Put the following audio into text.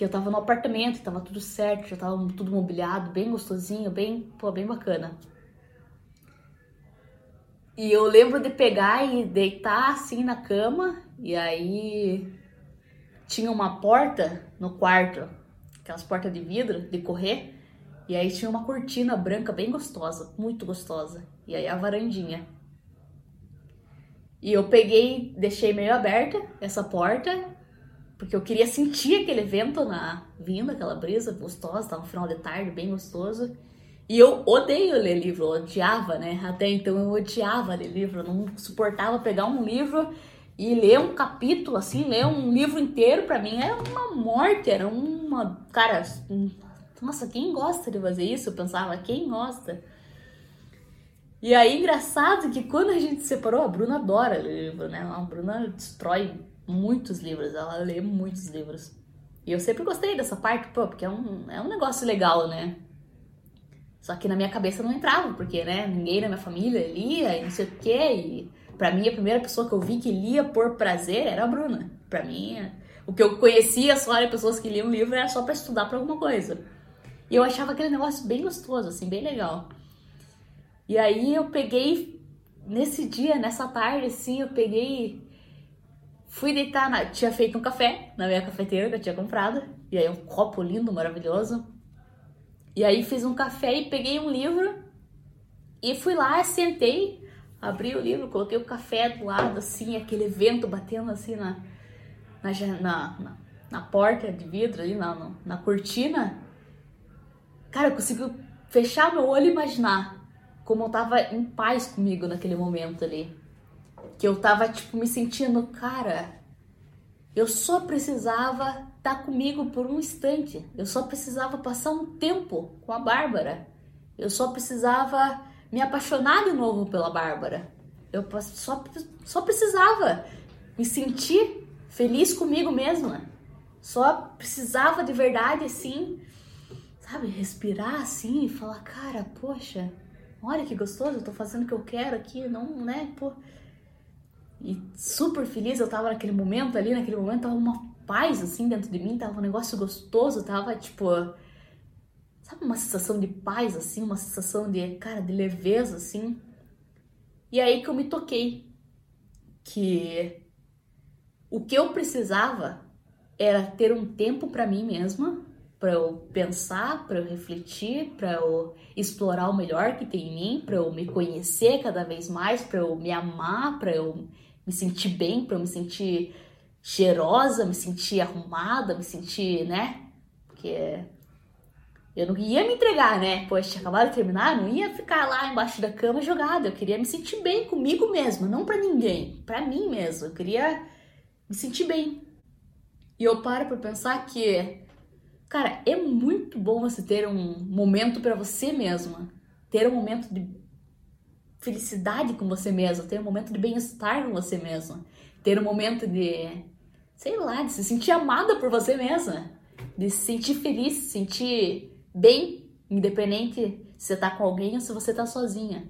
que eu tava no apartamento, tava tudo certo, já tava tudo mobiliado, bem gostosinho, bem, pô, bem bacana. E eu lembro de pegar e deitar assim na cama, e aí tinha uma porta no quarto, aquelas portas de vidro, de correr, e aí tinha uma cortina branca bem gostosa, muito gostosa, e aí a varandinha. E eu peguei, deixei meio aberta essa porta, porque eu queria sentir aquele vento na vinda, aquela brisa gostosa, tava no final de tarde, bem gostoso. E eu odeio ler livro, eu odiava, né? Até então eu odiava ler livro, eu não suportava pegar um livro e ler um capítulo, assim, ler um livro inteiro, para mim era uma morte, era uma. Cara, nossa, quem gosta de fazer isso? Eu pensava, quem gosta? E aí, engraçado que quando a gente se separou, a Bruna adora ler livro, né? A Bruna destrói muitos livros, ela lê muitos livros. E eu sempre gostei dessa parte, pô, porque é um, é um negócio legal, né? Só que na minha cabeça não entrava, porque, né, ninguém na minha família lia e não sei o quê. E pra mim, a primeira pessoa que eu vi que lia por prazer era a Bruna. Pra mim, o que eu conhecia só era pessoas que liam livro era só para estudar pra alguma coisa. E eu achava aquele negócio bem gostoso, assim, bem legal. E aí eu peguei, nesse dia, nessa tarde, assim, eu peguei. Fui deitar, na, tinha feito um café na minha cafeteira que eu tinha comprado. E aí um copo lindo, maravilhoso. E aí fiz um café e peguei um livro. E fui lá, sentei, abri o livro, coloquei o café do lado, assim, aquele vento batendo assim na, na, na, na porta de vidro ali, na, na cortina. Cara, eu consigo fechar meu olho e imaginar como eu tava em paz comigo naquele momento ali. Que eu tava, tipo, me sentindo, cara, eu só precisava estar tá comigo por um instante. Eu só precisava passar um tempo com a Bárbara. Eu só precisava me apaixonar de novo pela Bárbara. Eu só, só precisava me sentir feliz comigo mesma. Só precisava de verdade, assim, sabe, respirar assim e falar, cara, poxa, olha que gostoso, eu tô fazendo o que eu quero aqui, não, né, pô. E super feliz eu tava naquele momento ali, naquele momento tava uma paz assim dentro de mim, tava um negócio gostoso, tava tipo, sabe, uma sensação de paz assim, uma sensação de, cara, de leveza assim. E aí que eu me toquei que o que eu precisava era ter um tempo para mim mesma para eu pensar, para eu refletir, para eu explorar o melhor que tem em mim, para eu me conhecer cada vez mais, para eu me amar, para eu me sentir bem, para eu me sentir cheirosa, me sentir arrumada, me sentir, né? Porque eu não ia me entregar, né? Pois tinha acabado de terminar, não ia ficar lá embaixo da cama jogada. Eu queria me sentir bem comigo mesma, não para ninguém, para mim mesma. Eu queria me sentir bem. E eu paro para pensar que Cara, é muito bom você ter um momento para você mesma, ter um momento de felicidade com você mesma, ter um momento de bem-estar com você mesma, ter um momento de, sei lá, de se sentir amada por você mesma, de se sentir feliz, se sentir bem, independente se você tá com alguém ou se você tá sozinha.